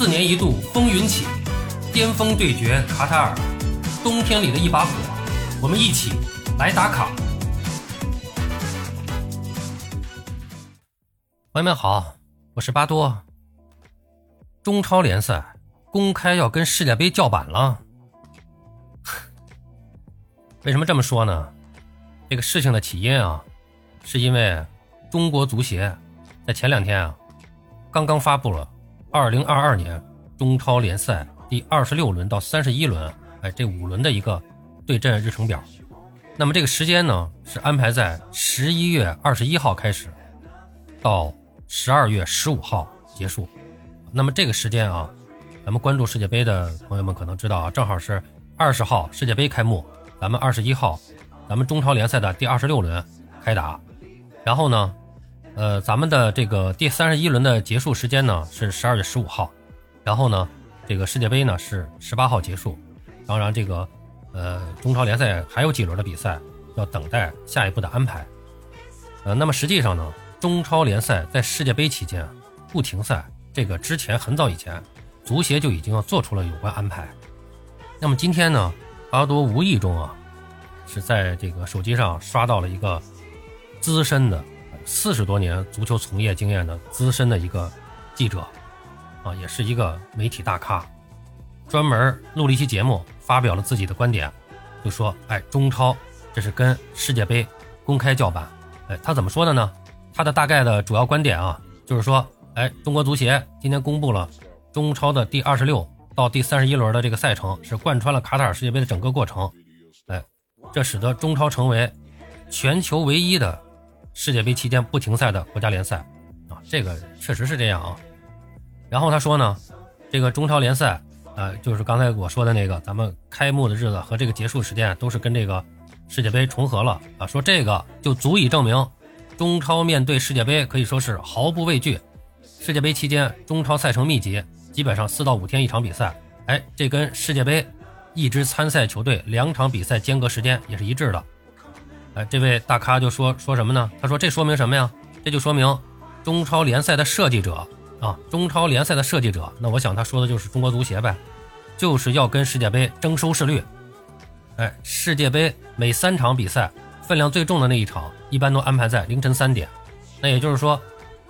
四年一度风云起，巅峰对决卡塔尔，冬天里的一把火，我们一起来打卡。朋友们好，我是巴多。中超联赛公开要跟世界杯叫板了，为什么这么说呢？这个事情的起因啊，是因为中国足协在前两天啊，刚刚发布了二零二二年中超联赛第二十六轮到三十一轮，哎，这五轮的一个对阵日程表。那么这个时间呢，是安排在十一月二十一号开始，到十二月十五号结束。那么这个时间啊，咱们关注世界杯的朋友们可能知道啊，正好是二十号世界杯开幕，咱们二十一号，咱们中超联赛的第二十六轮开打，然后呢，呃，咱们的这个第三十一轮的结束时间呢是十二月十五号，然后呢，这个世界杯呢是十八号结束，当然这个呃中超联赛还有几轮的比赛要等待下一步的安排，呃，那么实际上呢，中超联赛在世界杯期间不停赛。这个之前很早以前，足协就已经要做出了有关安排。那么今天呢，阿多无意中啊，是在这个手机上刷到了一个资深的四十多年足球从业经验的资深的一个记者，啊，也是一个媒体大咖，专门录了一期节目，发表了自己的观点，就说：“哎，中超这是跟世界杯公开叫板。”哎，他怎么说的呢？他的大概的主要观点啊，就是说。哎，中国足协今天公布了中超的第二十六到第三十一轮的这个赛程，是贯穿了卡塔尔世界杯的整个过程。哎，这使得中超成为全球唯一的世界杯期间不停赛的国家联赛啊，这个确实是这样啊。然后他说呢，这个中超联赛啊，就是刚才我说的那个，咱们开幕的日子和这个结束时间都是跟这个世界杯重合了啊，说这个就足以证明中超面对世界杯可以说是毫不畏惧。世界杯期间，中超赛程密集，基本上四到五天一场比赛。哎，这跟世界杯一支参赛球队两场比赛间隔时间也是一致的。这位大咖就说说什么呢？他说这说明什么呀？这就说明中超联赛的设计者啊，中超联赛的设计者。那我想他说的就是中国足协呗，就是要跟世界杯争收视率。哎，世界杯每三场比赛分量最重的那一场，一般都安排在凌晨三点。那也就是说。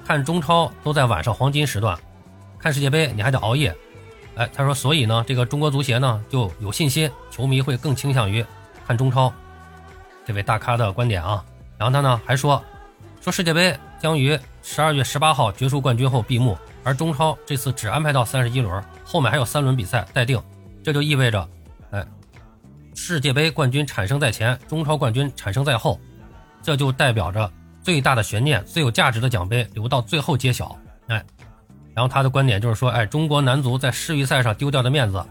看中超都在晚上黄金时段，看世界杯你还得熬夜，哎，他说，所以呢，这个中国足协呢就有信心，球迷会更倾向于看中超。这位大咖的观点啊，然后他呢还说，说世界杯将于十二月十八号决出冠军后闭幕，而中超这次只安排到三十一轮，后面还有三轮比赛待定，这就意味着，哎，世界杯冠军产生在前，中超冠军产生在后，这就代表着。最大的悬念、最有价值的奖杯留到最后揭晓。哎，然后他的观点就是说，哎，中国男足在世预赛上丢掉的面子，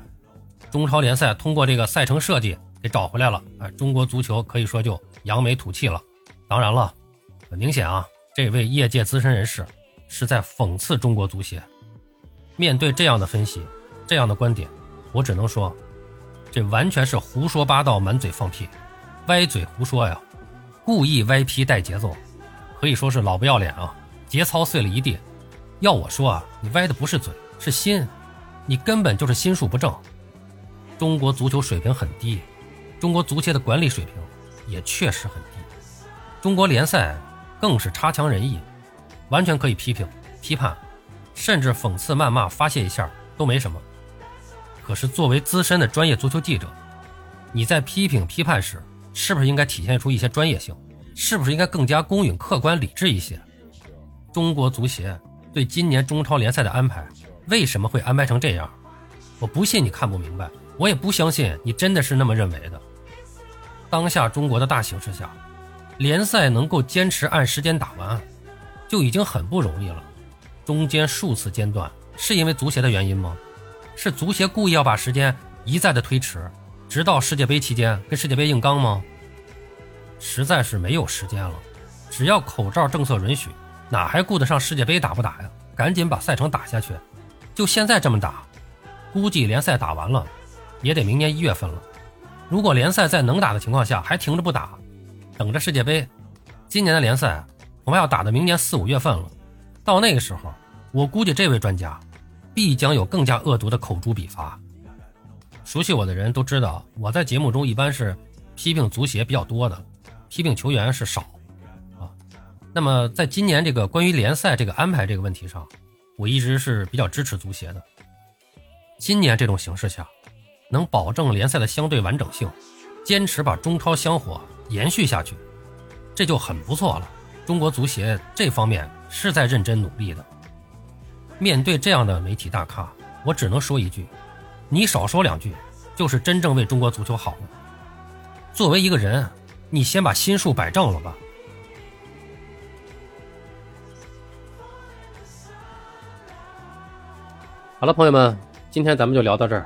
中超联赛通过这个赛程设计给找回来了。哎，中国足球可以说就扬眉吐气了。当然了，很明显啊，这位业界资深人士是在讽刺中国足协。面对这样的分析、这样的观点，我只能说，这完全是胡说八道、满嘴放屁、歪嘴胡说呀，故意歪批带节奏。可以说是老不要脸啊，节操碎了一地。要我说啊，你歪的不是嘴，是心，你根本就是心术不正。中国足球水平很低，中国足协的管理水平也确实很低，中国联赛更是差强人意，完全可以批评、批判，甚至讽刺、谩骂、发泄一下都没什么。可是作为资深的专业足球记者，你在批评、批判时，是不是应该体现出一些专业性？是不是应该更加公允、客观、理智一些？中国足协对今年中超联赛的安排为什么会安排成这样？我不信你看不明白，我也不相信你真的是那么认为的。当下中国的大形势下，联赛能够坚持按时间打完，就已经很不容易了。中间数次间断，是因为足协的原因吗？是足协故意要把时间一再的推迟，直到世界杯期间跟世界杯硬刚吗？实在是没有时间了，只要口罩政策允许，哪还顾得上世界杯打不打呀？赶紧把赛程打下去，就现在这么打，估计联赛打完了，也得明年一月份了。如果联赛在能打的情况下还停着不打，等着世界杯，今年的联赛恐怕要打到明年四五月份了。到那个时候，我估计这位专家必将有更加恶毒的口诛笔伐。熟悉我的人都知道，我在节目中一般是批评足协比较多的，批评球员是少啊。那么在今年这个关于联赛这个安排这个问题上，我一直是比较支持足协的。今年这种形势下，能保证联赛的相对完整性，坚持把中超香火延续下去，这就很不错了。中国足协这方面是在认真努力的。面对这样的媒体大咖，我只能说一句。你少说两句，就是真正为中国足球好了。作为一个人，你先把心术摆正了吧。好了，朋友们，今天咱们就聊到这儿，